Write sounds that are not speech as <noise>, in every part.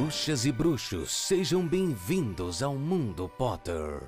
Bruxas e bruxos, sejam bem-vindos ao Mundo Potter.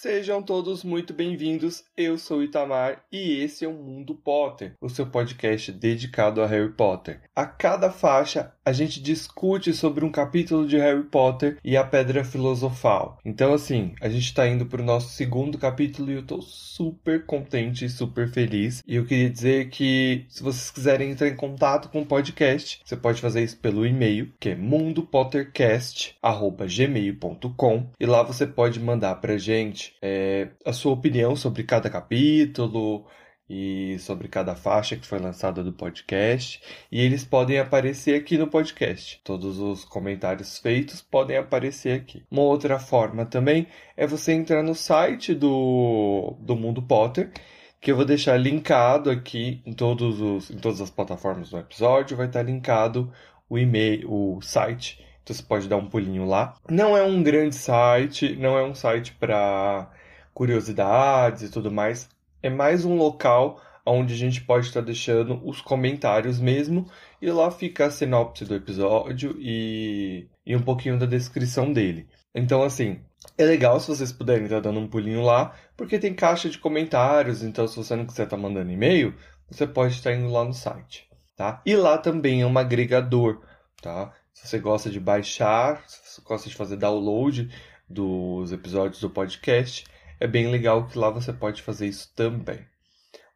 Sejam todos muito bem-vindos. Eu sou Itamar e esse é o Mundo Potter, o seu podcast dedicado a Harry Potter. A cada faixa, a gente discute sobre um capítulo de Harry Potter e a Pedra Filosofal. Então, assim, a gente está indo para o nosso segundo capítulo e eu estou super contente e super feliz. E eu queria dizer que, se vocês quiserem entrar em contato com o podcast, você pode fazer isso pelo e-mail, que é mundopottercast.gmail.com e lá você pode mandar para gente é, a sua opinião sobre cada capítulo e sobre cada faixa que foi lançada do podcast. E eles podem aparecer aqui no podcast. Todos os comentários feitos podem aparecer aqui. Uma outra forma também é você entrar no site do, do Mundo Potter. Que eu vou deixar linkado aqui em, todos os, em todas as plataformas do episódio. Vai estar linkado o e-mail, o site então você pode dar um pulinho lá. Não é um grande site, não é um site para curiosidades e tudo mais. É mais um local onde a gente pode estar deixando os comentários mesmo. E lá fica a sinopse do episódio e, e um pouquinho da descrição dele. Então, assim, é legal se vocês puderem estar dando um pulinho lá, porque tem caixa de comentários. Então, se você não quiser estar mandando e-mail, você pode estar indo lá no site. Tá? E lá também é um agregador. Tá? Se você gosta de baixar, se você gosta de fazer download dos episódios do podcast, é bem legal que lá você pode fazer isso também.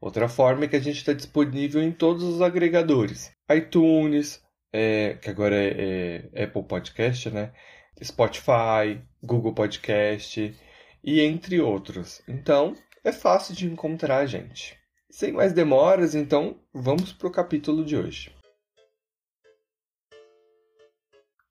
Outra forma é que a gente está disponível em todos os agregadores: iTunes, é, que agora é, é Apple Podcast, né? Spotify, Google Podcast e entre outros. Então, é fácil de encontrar a gente. Sem mais demoras, então, vamos para o capítulo de hoje.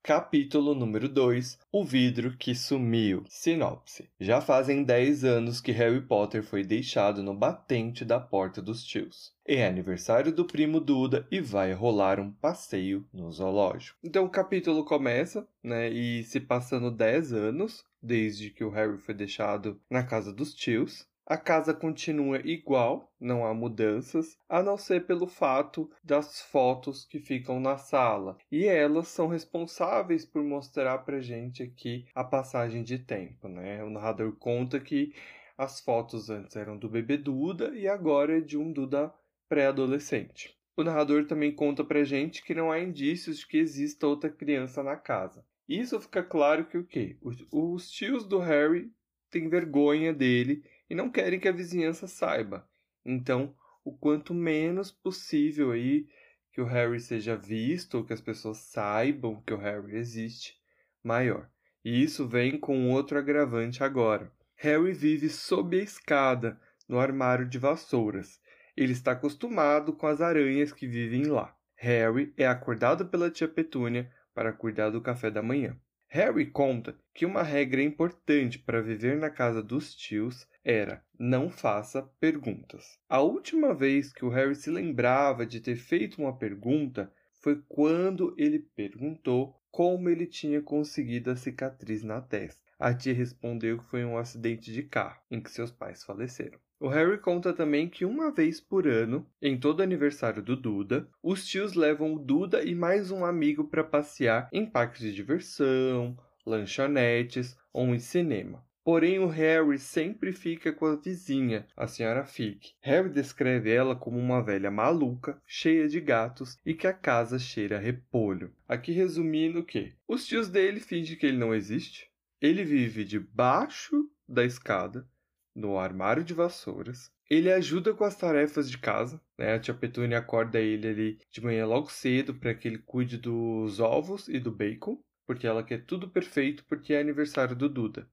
Capítulo número 2 O vidro que sumiu. Sinopse: Já fazem 10 anos que Harry Potter foi deixado no batente da porta dos tios. É aniversário do primo Duda e vai rolar um passeio no zoológico. Então o capítulo começa, né, e se passando 10 anos desde que o Harry foi deixado na casa dos tios. A casa continua igual, não há mudanças, a não ser pelo fato das fotos que ficam na sala. E elas são responsáveis por mostrar pra gente aqui a passagem de tempo, né? O narrador conta que as fotos antes eram do bebê Duda e agora é de um Duda pré-adolescente. O narrador também conta pra gente que não há indícios de que exista outra criança na casa. Isso fica claro que o quê? Os tios do Harry têm vergonha dele e não querem que a vizinhança saiba. Então, o quanto menos possível aí que o Harry seja visto ou que as pessoas saibam que o Harry existe, maior. E isso vem com outro agravante agora. Harry vive sob a escada, no armário de vassouras. Ele está acostumado com as aranhas que vivem lá. Harry é acordado pela tia Petúnia para cuidar do café da manhã. Harry conta que uma regra importante para viver na casa dos tios era não faça perguntas. A última vez que o Harry se lembrava de ter feito uma pergunta foi quando ele perguntou como ele tinha conseguido a cicatriz na testa. A tia respondeu que foi um acidente de carro em que seus pais faleceram. O Harry conta também que uma vez por ano, em todo aniversário do Duda, os tios levam o Duda e mais um amigo para passear em parques de diversão, lanchonetes ou em cinema. Porém, o Harry sempre fica com a vizinha, a senhora Fig. Harry descreve ela como uma velha maluca, cheia de gatos e que a casa cheira a repolho. Aqui resumindo que os tios dele fingem que ele não existe. Ele vive debaixo da escada no armário de vassouras. Ele ajuda com as tarefas de casa, né? A tia Petúnia acorda ele ali de manhã logo cedo para que ele cuide dos ovos e do bacon, porque ela quer tudo perfeito porque é aniversário do Duda.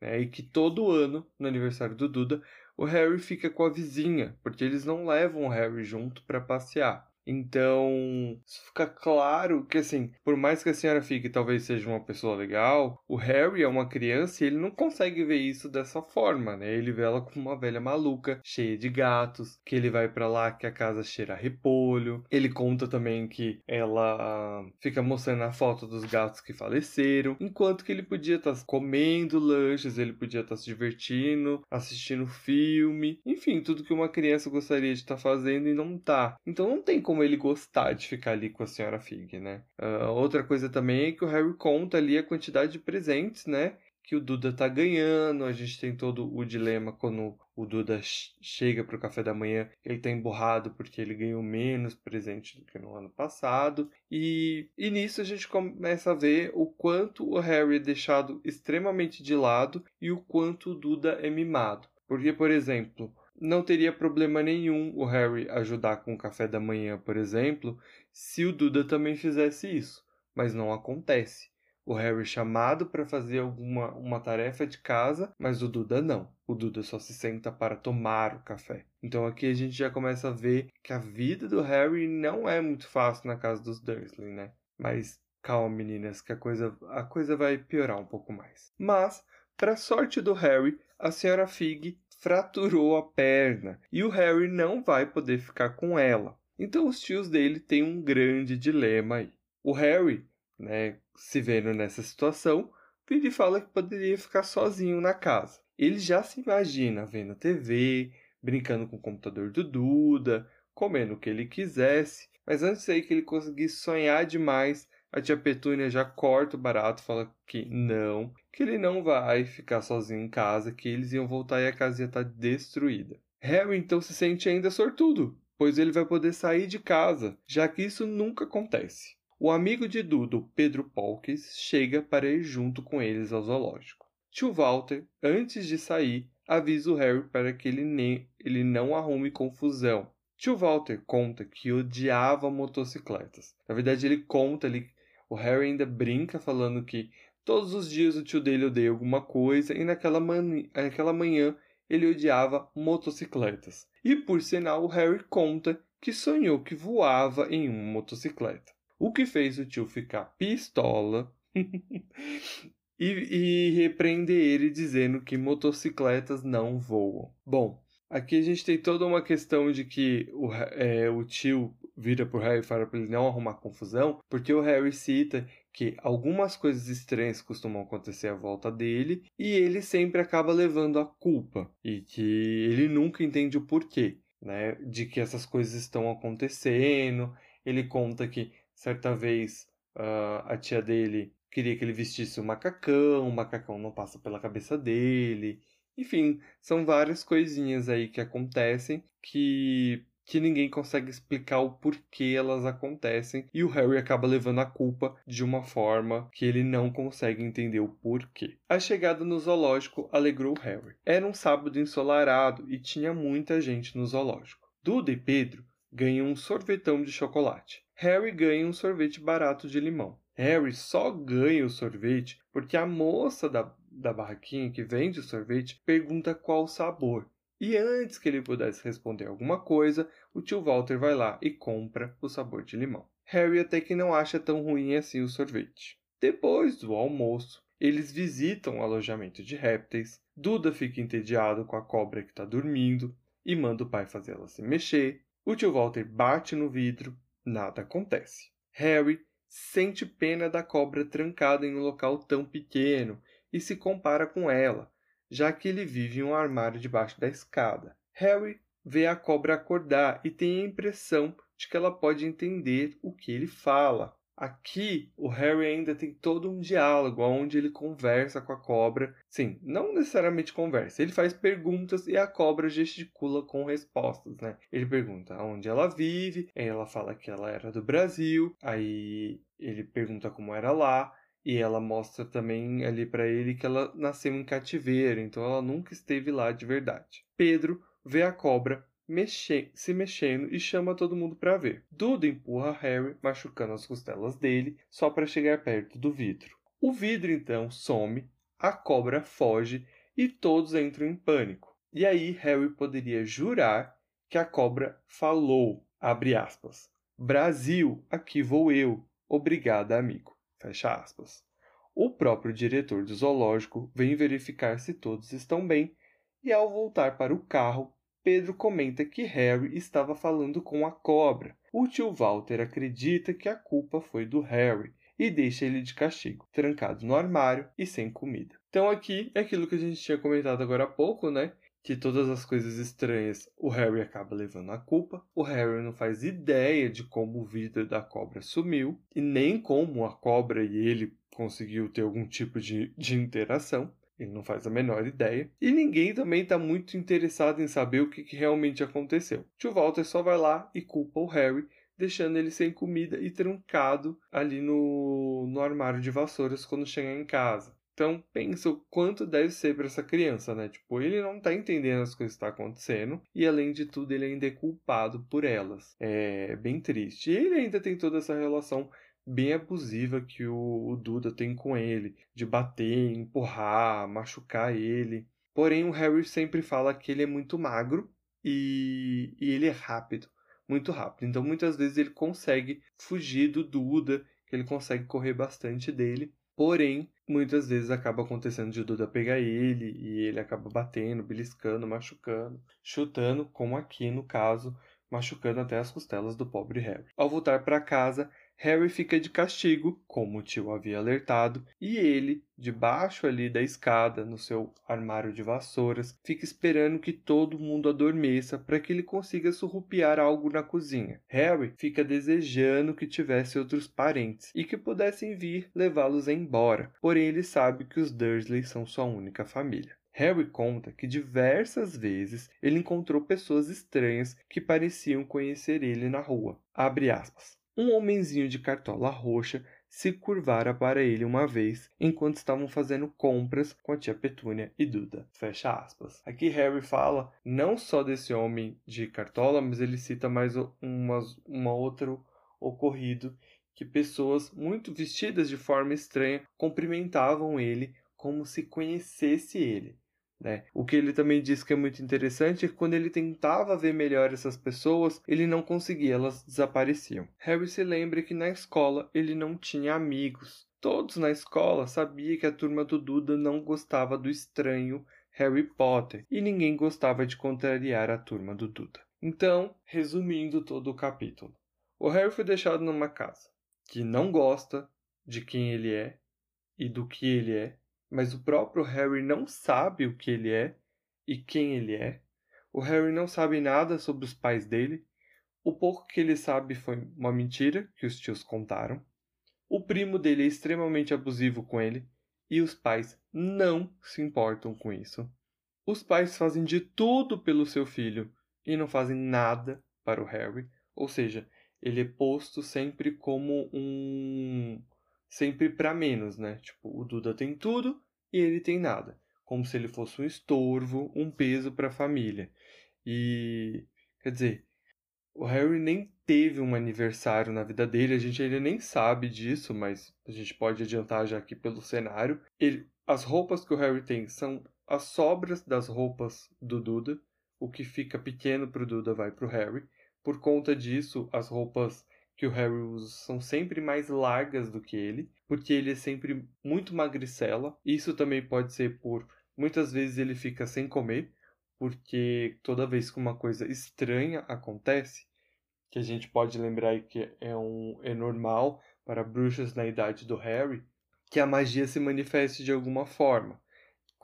Né? E que todo ano, no aniversário do Duda, o Harry fica com a vizinha, porque eles não levam o Harry junto para passear. Então, fica claro que, assim, por mais que a senhora Fig talvez seja uma pessoa legal, o Harry é uma criança e ele não consegue ver isso dessa forma, né? Ele vê ela como uma velha maluca, cheia de gatos, que ele vai para lá que a casa cheira a repolho. Ele conta também que ela fica mostrando a foto dos gatos que faleceram, enquanto que ele podia estar tá comendo lanches, ele podia estar tá se divertindo, assistindo filme, enfim, tudo que uma criança gostaria de estar tá fazendo e não tá. Então não tem como como ele gostar de ficar ali com a senhora Fig, né? Uh, outra coisa também é que o Harry conta ali a quantidade de presentes, né? Que o Duda tá ganhando. A gente tem todo o dilema quando o Duda chega para o café da manhã, ele tá emburrado porque ele ganhou menos presente do que no ano passado. E, e nisso a gente começa a ver o quanto o Harry é deixado extremamente de lado e o quanto o Duda é mimado. Porque, por exemplo, não teria problema nenhum o Harry ajudar com o café da manhã, por exemplo, se o Duda também fizesse isso, mas não acontece. O Harry é chamado para fazer alguma uma tarefa de casa, mas o Duda não. O Duda só se senta para tomar o café. Então aqui a gente já começa a ver que a vida do Harry não é muito fácil na casa dos Dursley, né? Mas calma, meninas, que a coisa a coisa vai piorar um pouco mais. Mas, para sorte do Harry, a senhora Fig fraturou a perna e o Harry não vai poder ficar com ela. Então os tios dele têm um grande dilema aí. O Harry, né, se vendo nessa situação, vira e fala que poderia ficar sozinho na casa. Ele já se imagina vendo TV, brincando com o computador do Duda, comendo o que ele quisesse, mas antes aí que ele conseguisse sonhar demais, a tia Petúnia já corta o barato, fala que não, que ele não vai ficar sozinho em casa, que eles iam voltar e a casa ia estar tá destruída. Harry então se sente ainda sortudo, pois ele vai poder sair de casa, já que isso nunca acontece. O amigo de Dudo, Pedro Polkes, chega para ir junto com eles ao zoológico. Tio Walter, antes de sair, avisa o Harry para que ele, nem, ele não arrume confusão. Tio Walter conta que odiava motocicletas. Na verdade, ele conta ali o Harry ainda brinca falando que todos os dias o tio dele odeia alguma coisa e naquela, man... naquela manhã ele odiava motocicletas. E por sinal, o Harry conta que sonhou que voava em uma motocicleta. O que fez o tio ficar pistola <laughs> e, e repreender ele dizendo que motocicletas não voam. Bom, aqui a gente tem toda uma questão de que o, é, o tio vira pro Harry e fala para ele não arrumar confusão, porque o Harry cita que algumas coisas estranhas costumam acontecer à volta dele e ele sempre acaba levando a culpa e que ele nunca entende o porquê, né, de que essas coisas estão acontecendo. Ele conta que certa vez uh, a tia dele queria que ele vestisse um macacão, o macacão não passa pela cabeça dele. Enfim, são várias coisinhas aí que acontecem que que ninguém consegue explicar o porquê elas acontecem e o Harry acaba levando a culpa de uma forma que ele não consegue entender o porquê. A chegada no zoológico alegrou Harry. Era um sábado ensolarado e tinha muita gente no zoológico. Duda e Pedro ganham um sorvetão de chocolate. Harry ganha um sorvete barato de limão. Harry só ganha o sorvete porque a moça da, da barraquinha que vende o sorvete pergunta qual o sabor. E antes que ele pudesse responder alguma coisa, o tio Walter vai lá e compra o sabor de limão. Harry até que não acha tão ruim assim o sorvete. Depois do almoço, eles visitam o alojamento de répteis. Duda fica entediado com a cobra que está dormindo e manda o pai fazer ela se mexer. O tio Walter bate no vidro, nada acontece. Harry sente pena da cobra trancada em um local tão pequeno e se compara com ela, já que ele vive em um armário debaixo da escada. Harry vê a cobra acordar e tem a impressão de que ela pode entender o que ele fala. Aqui, o Harry ainda tem todo um diálogo onde ele conversa com a cobra. Sim, não necessariamente conversa, ele faz perguntas e a cobra gesticula com respostas, né? Ele pergunta onde ela vive, ela fala que ela era do Brasil, aí ele pergunta como era lá, e ela mostra também ali para ele que ela nasceu em cativeiro, então ela nunca esteve lá de verdade. Pedro vê a cobra se mexendo e chama todo mundo para ver. Duda empurra Harry, machucando as costelas dele, só para chegar perto do vidro. O vidro então some, a cobra foge e todos entram em pânico. E aí Harry poderia jurar que a cobra falou, abre aspas. Brasil, aqui vou eu. Obrigada, amigo. Fecha aspas. O próprio diretor do zoológico vem verificar se todos estão bem e, ao voltar para o carro, Pedro comenta que Harry estava falando com a cobra. O tio Walter acredita que a culpa foi do Harry e deixa ele de castigo, trancado no armário e sem comida. Então aqui é aquilo que a gente tinha comentado agora há pouco, né? Que todas as coisas estranhas o Harry acaba levando a culpa. O Harry não faz ideia de como o vidro da cobra sumiu e nem como a cobra e ele conseguiu ter algum tipo de, de interação. Ele não faz a menor ideia. E ninguém também está muito interessado em saber o que, que realmente aconteceu. Tio Walter só vai lá e culpa o Harry deixando ele sem comida e trancado ali no, no armário de vassouras quando chegar em casa. Então, pensa o quanto deve ser para essa criança, né? Tipo, ele não tá entendendo as coisas que tá acontecendo e, além de tudo, ele ainda é culpado por elas. É bem triste. E ele ainda tem toda essa relação bem abusiva que o, o Duda tem com ele, de bater, empurrar, machucar ele. Porém, o Harry sempre fala que ele é muito magro e, e ele é rápido muito rápido. Então, muitas vezes ele consegue fugir do Duda, que ele consegue correr bastante dele. Porém, muitas vezes acaba acontecendo de Duda pegar ele e ele acaba batendo, beliscando, machucando, chutando, como aqui no caso, machucando até as costelas do pobre Harry. Ao voltar para casa, Harry fica de castigo, como o tio havia alertado, e ele, debaixo ali da escada, no seu armário de vassouras, fica esperando que todo mundo adormeça para que ele consiga surrupiar algo na cozinha. Harry fica desejando que tivesse outros parentes e que pudessem vir levá-los embora, porém ele sabe que os Dursley são sua única família. Harry conta que diversas vezes ele encontrou pessoas estranhas que pareciam conhecer ele na rua. Um homenzinho de cartola roxa se curvara para ele uma vez enquanto estavam fazendo compras com a tia Petúnia e Duda. Fecha aspas. Aqui Harry fala não só desse homem de cartola, mas ele cita mais uma, uma outro ocorrido que pessoas muito vestidas de forma estranha cumprimentavam ele como se conhecesse ele. Né? O que ele também diz que é muito interessante é que quando ele tentava ver melhor essas pessoas, ele não conseguia, elas desapareciam. Harry se lembra que na escola ele não tinha amigos. Todos na escola sabiam que a turma do Duda não gostava do estranho Harry Potter e ninguém gostava de contrariar a turma do Duda. Então, resumindo todo o capítulo, o Harry foi deixado numa casa que não gosta de quem ele é e do que ele é, mas o próprio Harry não sabe o que ele é e quem ele é. O Harry não sabe nada sobre os pais dele. O pouco que ele sabe foi uma mentira que os tios contaram. O primo dele é extremamente abusivo com ele e os pais não se importam com isso. Os pais fazem de tudo pelo seu filho e não fazem nada para o Harry, ou seja, ele é posto sempre como um sempre para menos, né? Tipo, o Duda tem tudo e ele tem nada, como se ele fosse um estorvo, um peso para a família. E quer dizer, o Harry nem teve um aniversário na vida dele, a gente ainda nem sabe disso, mas a gente pode adiantar já aqui pelo cenário. Ele, as roupas que o Harry tem são as sobras das roupas do Duda, o que fica pequeno para o Duda vai para o Harry. Por conta disso, as roupas que o Harry usa são sempre mais largas do que ele, porque ele é sempre muito magricela. Isso também pode ser por muitas vezes ele fica sem comer, porque toda vez que uma coisa estranha acontece, que a gente pode lembrar que é um é normal para bruxas na idade do Harry, que a magia se manifeste de alguma forma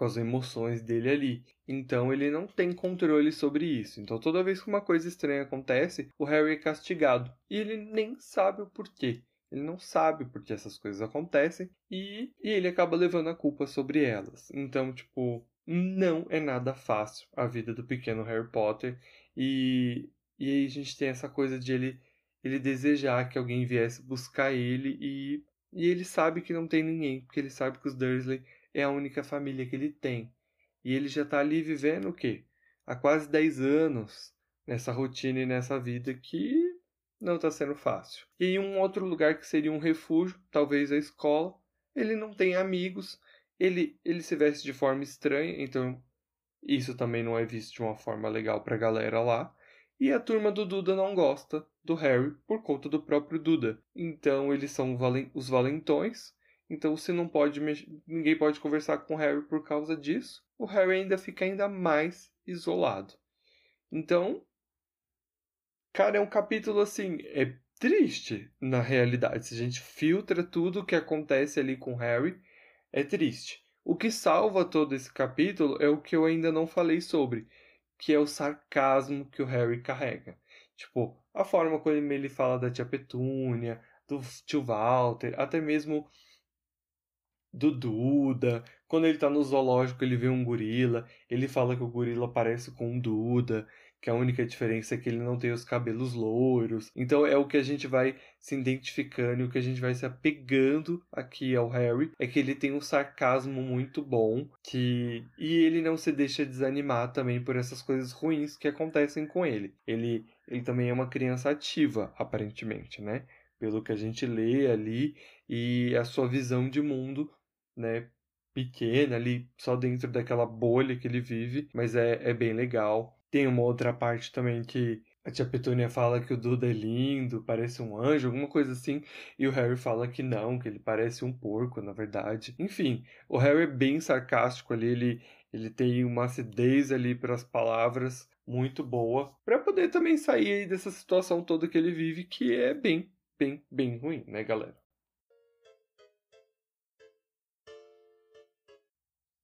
com as emoções dele ali. Então ele não tem controle sobre isso. Então toda vez que uma coisa estranha acontece, o Harry é castigado. E ele nem sabe o porquê. Ele não sabe por que essas coisas acontecem e, e ele acaba levando a culpa sobre elas. Então, tipo, não é nada fácil a vida do pequeno Harry Potter. E, e aí a gente tem essa coisa de ele, ele desejar que alguém viesse buscar ele e, e ele sabe que não tem ninguém, porque ele sabe que os Dursley é a única família que ele tem. E ele já está ali vivendo o quê? Há quase 10 anos nessa rotina e nessa vida que não está sendo fácil. E um outro lugar que seria um refúgio, talvez a escola, ele não tem amigos, ele, ele se veste de forma estranha, então isso também não é visto de uma forma legal para a galera lá. E a turma do Duda não gosta do Harry por conta do próprio Duda. Então eles são os valentões. Então se não pode ninguém pode conversar com o Harry por causa disso, o Harry ainda fica ainda mais isolado. Então, cara, é um capítulo assim, é triste na realidade. Se a gente filtra tudo o que acontece ali com o Harry, é triste. O que salva todo esse capítulo é o que eu ainda não falei sobre, que é o sarcasmo que o Harry carrega. Tipo, a forma como ele fala da tia Petúnia, do tio Walter, até mesmo do Duda. Quando ele tá no zoológico, ele vê um gorila, ele fala que o gorila parece com um Duda que a única diferença é que ele não tem os cabelos loiros. Então é o que a gente vai se identificando e o que a gente vai se apegando aqui ao Harry é que ele tem um sarcasmo muito bom que e ele não se deixa desanimar também por essas coisas ruins que acontecem com ele. Ele ele também é uma criança ativa, aparentemente, né? Pelo que a gente lê ali e a sua visão de mundo, né? Pequena ali, só dentro daquela bolha que ele vive, mas é, é bem legal. Tem uma outra parte também que a tia Petúnia fala que o Duda é lindo, parece um anjo, alguma coisa assim, e o Harry fala que não, que ele parece um porco, na verdade. Enfim, o Harry é bem sarcástico ali, ele, ele tem uma acidez ali para as palavras muito boa, para poder também sair dessa situação toda que ele vive, que é bem, bem, bem ruim, né, galera?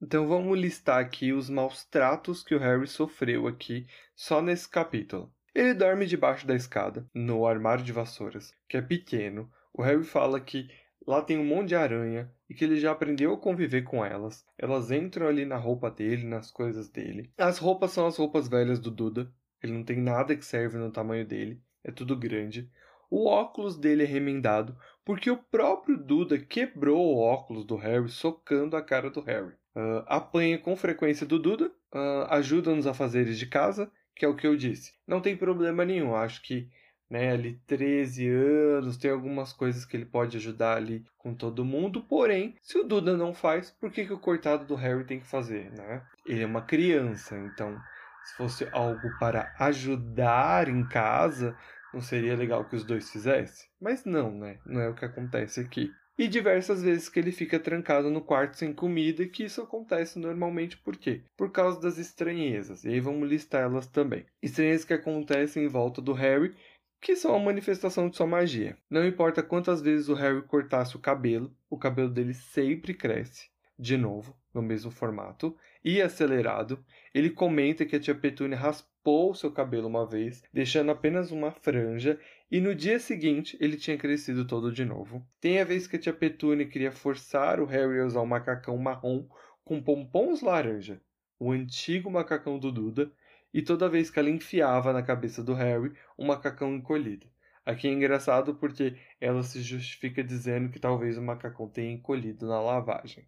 Então vamos listar aqui os maus tratos que o Harry sofreu aqui só nesse capítulo. Ele dorme debaixo da escada, no armário de vassouras, que é pequeno. O Harry fala que lá tem um monte de aranha e que ele já aprendeu a conviver com elas. Elas entram ali na roupa dele, nas coisas dele. As roupas são as roupas velhas do Duda. Ele não tem nada que serve no tamanho dele. É tudo grande. O óculos dele é remendado porque o próprio Duda quebrou o óculos do Harry socando a cara do Harry. Uh, apanha com frequência do Duda, uh, ajuda nos afazeres de casa, que é o que eu disse. Não tem problema nenhum, acho que né, ali 13 anos, tem algumas coisas que ele pode ajudar ali com todo mundo, porém, se o Duda não faz, por que, que o coitado do Harry tem que fazer, né? Ele é uma criança, então se fosse algo para ajudar em casa, não seria legal que os dois fizessem? Mas não, né? Não é o que acontece aqui e diversas vezes que ele fica trancado no quarto sem comida, e que isso acontece normalmente por quê? Por causa das estranhezas, e aí vamos listar elas também. Estranhezas que acontecem em volta do Harry, que são a manifestação de sua magia. Não importa quantas vezes o Harry cortasse o cabelo, o cabelo dele sempre cresce, de novo, no mesmo formato, e acelerado. Ele comenta que a tia Petúnia raspou seu cabelo uma vez, deixando apenas uma franja, e no dia seguinte ele tinha crescido todo de novo. Tem a vez que a tia Petúnia queria forçar o Harry a usar um macacão marrom com pompons laranja, o antigo macacão do Duda, e toda vez que ela enfiava na cabeça do Harry um macacão encolhido. Aqui é engraçado porque ela se justifica dizendo que talvez o macacão tenha encolhido na lavagem.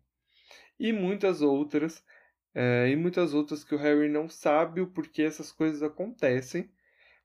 E muitas outras, é, e muitas outras que o Harry não sabe o porquê essas coisas acontecem,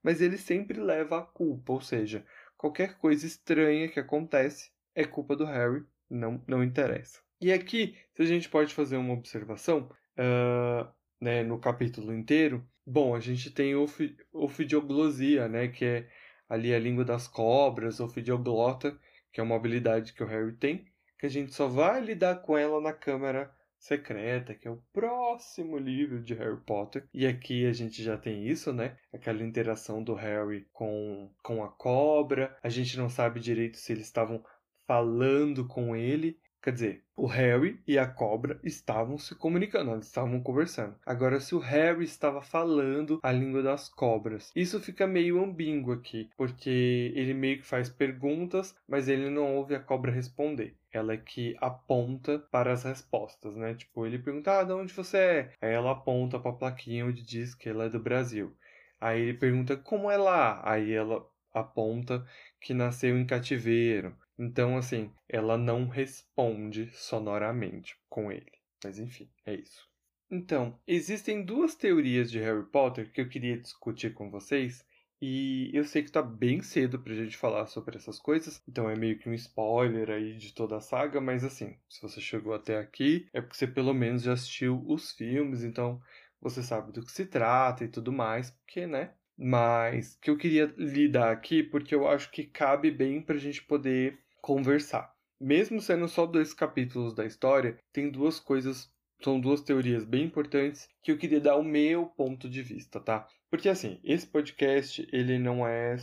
mas ele sempre leva a culpa, ou seja, qualquer coisa estranha que acontece é culpa do Harry, não, não interessa. E aqui, se a gente pode fazer uma observação, uh, né, no capítulo inteiro, bom, a gente tem ofi ofidioglossia, né, que é ali a língua das cobras, ofidioglota, que é uma habilidade que o Harry tem, que a gente só vai lidar com ela na câmara Secreta, que é o próximo livro de Harry Potter. E aqui a gente já tem isso, né? Aquela interação do Harry com, com a cobra. A gente não sabe direito se eles estavam falando com ele Quer dizer, o Harry e a cobra estavam se comunicando, eles estavam conversando. Agora, se o Harry estava falando a língua das cobras, isso fica meio ambíguo aqui, porque ele meio que faz perguntas, mas ele não ouve a cobra responder. Ela é que aponta para as respostas, né? Tipo, ele pergunta: Ah, de onde você é? Aí ela aponta para a plaquinha onde diz que ela é do Brasil. Aí ele pergunta: Como é lá? Aí ela aponta que nasceu em cativeiro. Então, assim, ela não responde sonoramente com ele. Mas enfim, é isso. Então, existem duas teorias de Harry Potter que eu queria discutir com vocês. E eu sei que tá bem cedo pra gente falar sobre essas coisas, então é meio que um spoiler aí de toda a saga, mas assim, se você chegou até aqui, é porque você pelo menos já assistiu os filmes, então você sabe do que se trata e tudo mais, porque, né, mas que eu queria lidar aqui porque eu acho que cabe bem para a gente poder conversar. Mesmo sendo só dois capítulos da história, tem duas coisas, são duas teorias bem importantes que eu queria dar o meu ponto de vista, tá? Porque assim, esse podcast, ele não é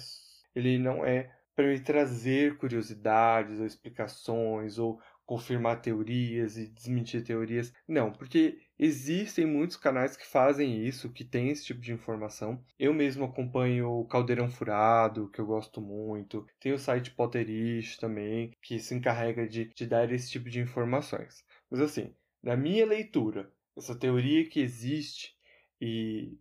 ele não é para me trazer curiosidades ou explicações ou confirmar teorias e desmentir teorias. Não, porque existem muitos canais que fazem isso, que tem esse tipo de informação. Eu mesmo acompanho o Caldeirão Furado, que eu gosto muito. Tem o site Potterish também, que se encarrega de, de dar esse tipo de informações. Mas assim, na minha leitura, essa teoria que existe e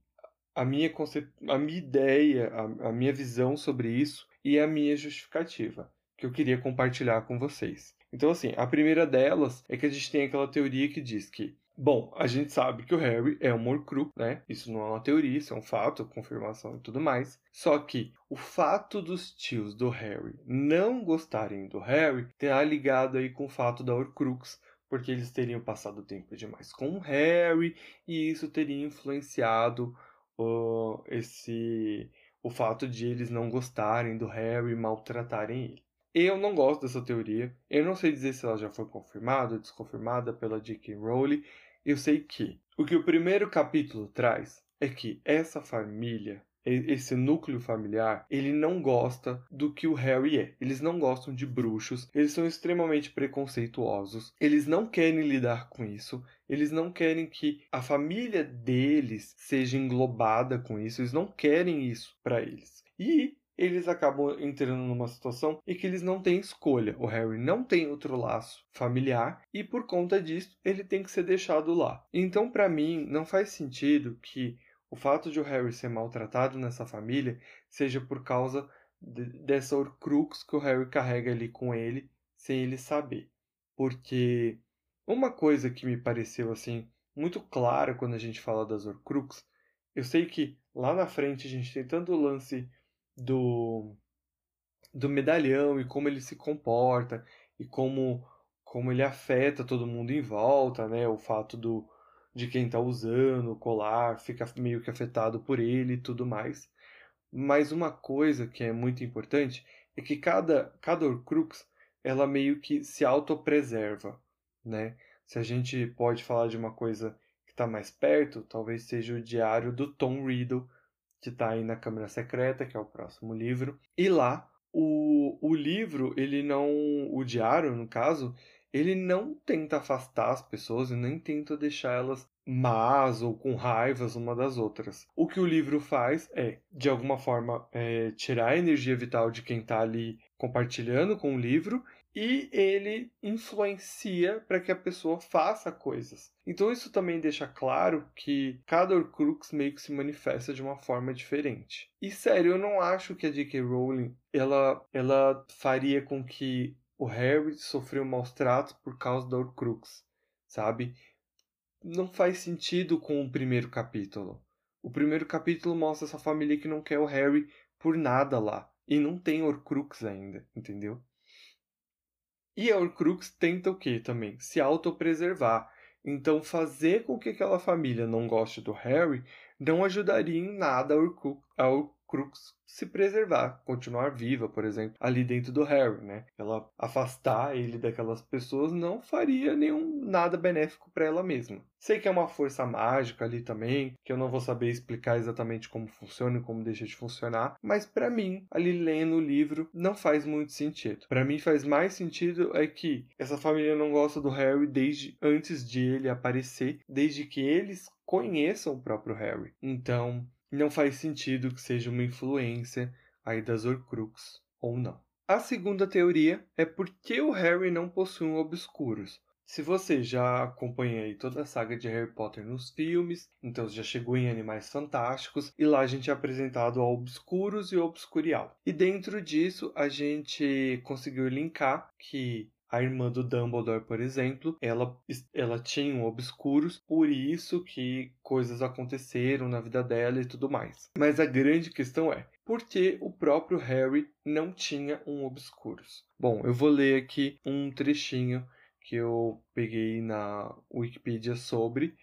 a minha, concep... a minha ideia, a, a minha visão sobre isso e a minha justificativa, que eu queria compartilhar com vocês. Então, assim, a primeira delas é que a gente tem aquela teoria que diz que Bom, a gente sabe que o Harry é um Horcrux, né? Isso não é uma teoria, isso é um fato, confirmação e tudo mais. Só que o fato dos tios do Harry não gostarem do Harry terá ligado aí com o fato da Horcrux, porque eles teriam passado tempo demais com o Harry e isso teria influenciado uh, esse o fato de eles não gostarem do Harry e maltratarem ele. Eu não gosto dessa teoria. Eu não sei dizer se ela já foi confirmada ou desconfirmada pela J.K. Rowling. Eu sei que o que o primeiro capítulo traz é que essa família, esse núcleo familiar, ele não gosta do que o Harry é. Eles não gostam de bruxos, eles são extremamente preconceituosos, eles não querem lidar com isso, eles não querem que a família deles seja englobada com isso, eles não querem isso para eles. E eles acabam entrando numa situação em que eles não têm escolha. O Harry não tem outro laço familiar e por conta disso ele tem que ser deixado lá. Então, para mim, não faz sentido que o fato de o Harry ser maltratado nessa família seja por causa de, dessa Horcrux que o Harry carrega ali com ele sem ele saber. Porque uma coisa que me pareceu assim muito clara quando a gente fala das Horcrux, eu sei que lá na frente a gente tem tanto o lance do, do medalhão e como ele se comporta e como, como ele afeta todo mundo em volta, né? O fato do, de quem está usando o colar fica meio que afetado por ele e tudo mais. Mas uma coisa que é muito importante é que cada, cada Horcrux ela meio que se autopreserva, né? Se a gente pode falar de uma coisa que está mais perto, talvez seja o diário do Tom Riddle, que está aí na Câmara Secreta, que é o próximo livro. E lá, o, o livro, ele não. O diário, no caso, ele não tenta afastar as pessoas e nem tenta deixar elas más ou com raivas uma das outras. O que o livro faz é, de alguma forma, é, tirar a energia vital de quem está ali compartilhando com o livro e ele influencia para que a pessoa faça coisas. Então isso também deixa claro que cada Horcrux meio que se manifesta de uma forma diferente. E sério, eu não acho que a J.K. Rowling ela, ela faria com que o Harry sofreu maus tratos por causa da Horcrux, sabe? Não faz sentido com o primeiro capítulo. O primeiro capítulo mostra essa família que não quer o Harry por nada lá. E não tem Horcrux ainda, entendeu? E a Horcrux tenta o que também? Se autopreservar. Então, fazer com que aquela família não goste do Harry não ajudaria em nada a Horcrux, a Horcrux se preservar, continuar viva, por exemplo, ali dentro do Harry, né? Ela afastar ele daquelas pessoas não faria nenhum nada benéfico para ela mesma. Sei que é uma força mágica ali também, que eu não vou saber explicar exatamente como funciona e como deixa de funcionar, mas para mim, ali lendo o livro, não faz muito sentido. Para mim faz mais sentido é que essa família não gosta do Harry desde antes de ele aparecer, desde que eles conheçam o próprio Harry. Então, não faz sentido que seja uma influência aí das Horcrux ou não. A segunda teoria é por que o Harry não possui um Obscuros. Se você já acompanha toda a saga de Harry Potter nos filmes, então já chegou em Animais Fantásticos, e lá a gente é apresentado ao Obscuros e Obscurial. E dentro disso a gente conseguiu linkar que a irmã do Dumbledore, por exemplo, ela, ela tinha um obscuros, por isso que coisas aconteceram na vida dela e tudo mais. Mas a grande questão é, por que o próprio Harry não tinha um obscuros? Bom, eu vou ler aqui um trechinho que eu peguei na Wikipedia sobre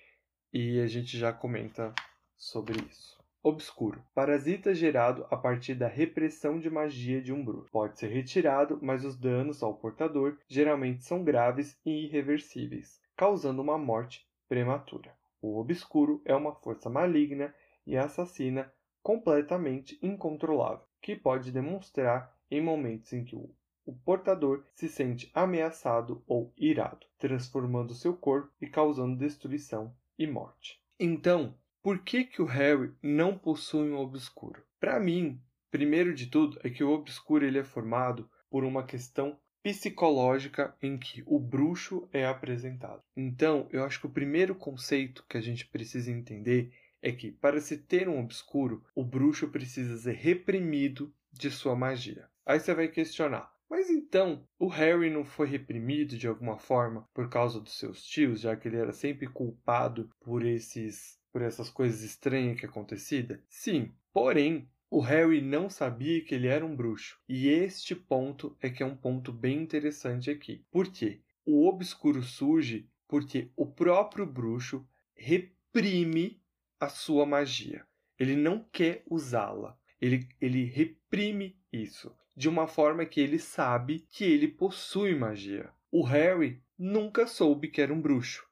e a gente já comenta sobre isso. Obscuro. Parasita gerado a partir da repressão de magia de um bruxo. Pode ser retirado, mas os danos ao portador geralmente são graves e irreversíveis, causando uma morte prematura. O obscuro é uma força maligna e assassina completamente incontrolável, que pode demonstrar em momentos em que o, o portador se sente ameaçado ou irado, transformando seu corpo e causando destruição e morte. Então, por que, que o Harry não possui um obscuro? Para mim, primeiro de tudo, é que o obscuro ele é formado por uma questão psicológica em que o bruxo é apresentado. Então, eu acho que o primeiro conceito que a gente precisa entender é que, para se ter um obscuro, o bruxo precisa ser reprimido de sua magia. Aí você vai questionar: mas então, o Harry não foi reprimido de alguma forma por causa dos seus tios, já que ele era sempre culpado por esses por essas coisas estranhas que aconteciam? Sim, porém, o Harry não sabia que ele era um bruxo. E este ponto é que é um ponto bem interessante aqui. Por quê? O obscuro surge porque o próprio bruxo reprime a sua magia. Ele não quer usá-la. Ele, ele reprime isso de uma forma que ele sabe que ele possui magia. O Harry nunca soube que era um bruxo.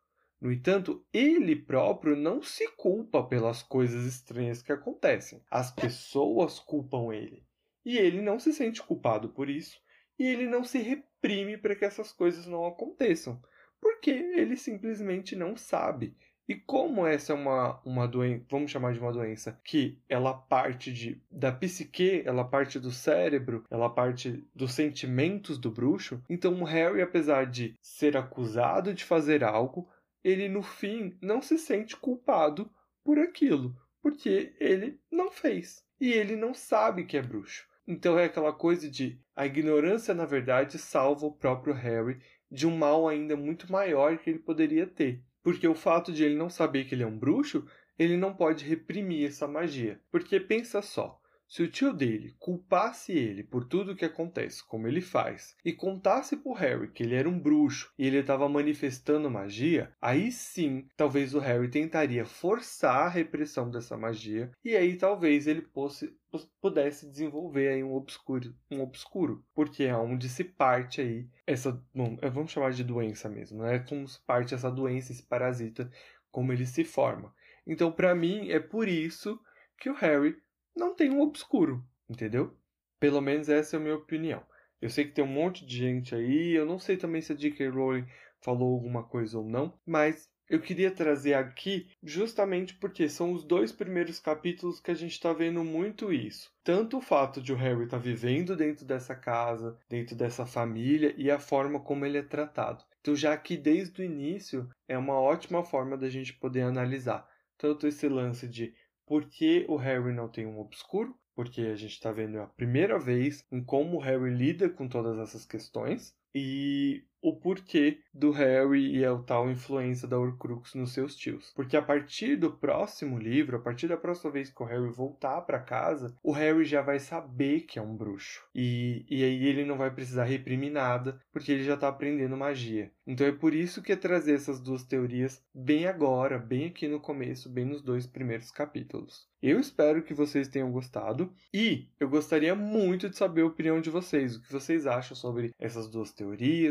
No entanto, ele próprio não se culpa pelas coisas estranhas que acontecem. As pessoas culpam ele. E ele não se sente culpado por isso. E ele não se reprime para que essas coisas não aconteçam. Porque ele simplesmente não sabe. E como essa é uma, uma doença, vamos chamar de uma doença, que ela parte de, da psique, ela parte do cérebro, ela parte dos sentimentos do bruxo, então o Harry, apesar de ser acusado de fazer algo, ele no fim não se sente culpado por aquilo, porque ele não fez. E ele não sabe que é bruxo. Então é aquela coisa de a ignorância, na verdade, salva o próprio Harry de um mal ainda muito maior que ele poderia ter. Porque o fato de ele não saber que ele é um bruxo, ele não pode reprimir essa magia. Porque pensa só, se o tio dele culpasse ele por tudo o que acontece, como ele faz, e contasse pro Harry que ele era um bruxo e ele estava manifestando magia, aí sim, talvez o Harry tentaria forçar a repressão dessa magia e aí talvez ele fosse, pudesse desenvolver aí um obscuro, um obscuro, porque é onde se parte aí essa, bom, é, vamos chamar de doença mesmo, né? Como se parte essa doença, esse parasita, como ele se forma. Então, para mim, é por isso que o Harry não tem um obscuro, entendeu? Pelo menos essa é a minha opinião. Eu sei que tem um monte de gente aí, eu não sei também se a J.K. Rowling falou alguma coisa ou não, mas eu queria trazer aqui justamente porque são os dois primeiros capítulos que a gente está vendo muito isso. Tanto o fato de o Harry estar tá vivendo dentro dessa casa, dentro dessa família e a forma como ele é tratado. Então, já que desde o início é uma ótima forma da gente poder analisar tanto esse lance de por que o Harry não tem um obscuro? Porque a gente está vendo a primeira vez em como o Harry lida com todas essas questões. E o porquê do Harry e a tal influência da Horcrux nos seus tios. Porque a partir do próximo livro, a partir da próxima vez que o Harry voltar para casa, o Harry já vai saber que é um bruxo. E, e aí ele não vai precisar reprimir nada, porque ele já tá aprendendo magia. Então é por isso que é trazer essas duas teorias bem agora, bem aqui no começo, bem nos dois primeiros capítulos. Eu espero que vocês tenham gostado e eu gostaria muito de saber a opinião de vocês, o que vocês acham sobre essas duas teorias,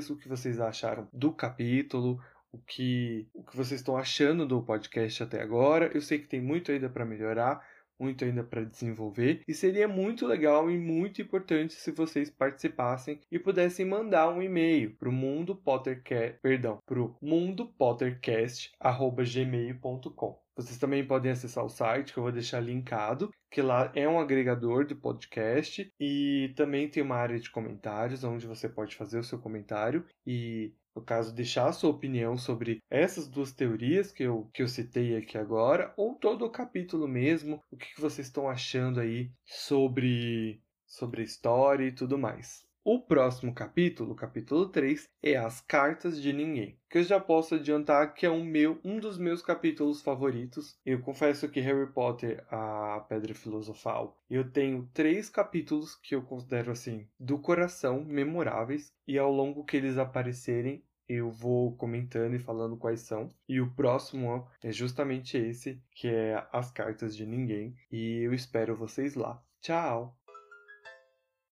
o que vocês vocês acharam do capítulo, o que, o que vocês estão achando do podcast até agora. Eu sei que tem muito ainda para melhorar, muito ainda para desenvolver e seria muito legal e muito importante se vocês participassem e pudessem mandar um e-mail para o mundo pottercast, perdão, para o mundopottercast@gmail.com. Vocês também podem acessar o site que eu vou deixar linkado, que lá é um agregador de podcast e também tem uma área de comentários onde você pode fazer o seu comentário e no caso, deixar sua opinião sobre essas duas teorias que eu, que eu citei aqui agora, ou todo o capítulo mesmo, o que, que vocês estão achando aí sobre, sobre a história e tudo mais. O próximo capítulo, capítulo 3, é As Cartas de Ninguém, que eu já posso adiantar que é um, meu, um dos meus capítulos favoritos. Eu confesso que Harry Potter, a Pedra Filosofal, eu tenho três capítulos que eu considero assim, do coração, memoráveis, e ao longo que eles aparecerem, eu vou comentando e falando quais são. E o próximo é justamente esse, que é As Cartas de Ninguém. E eu espero vocês lá. Tchau!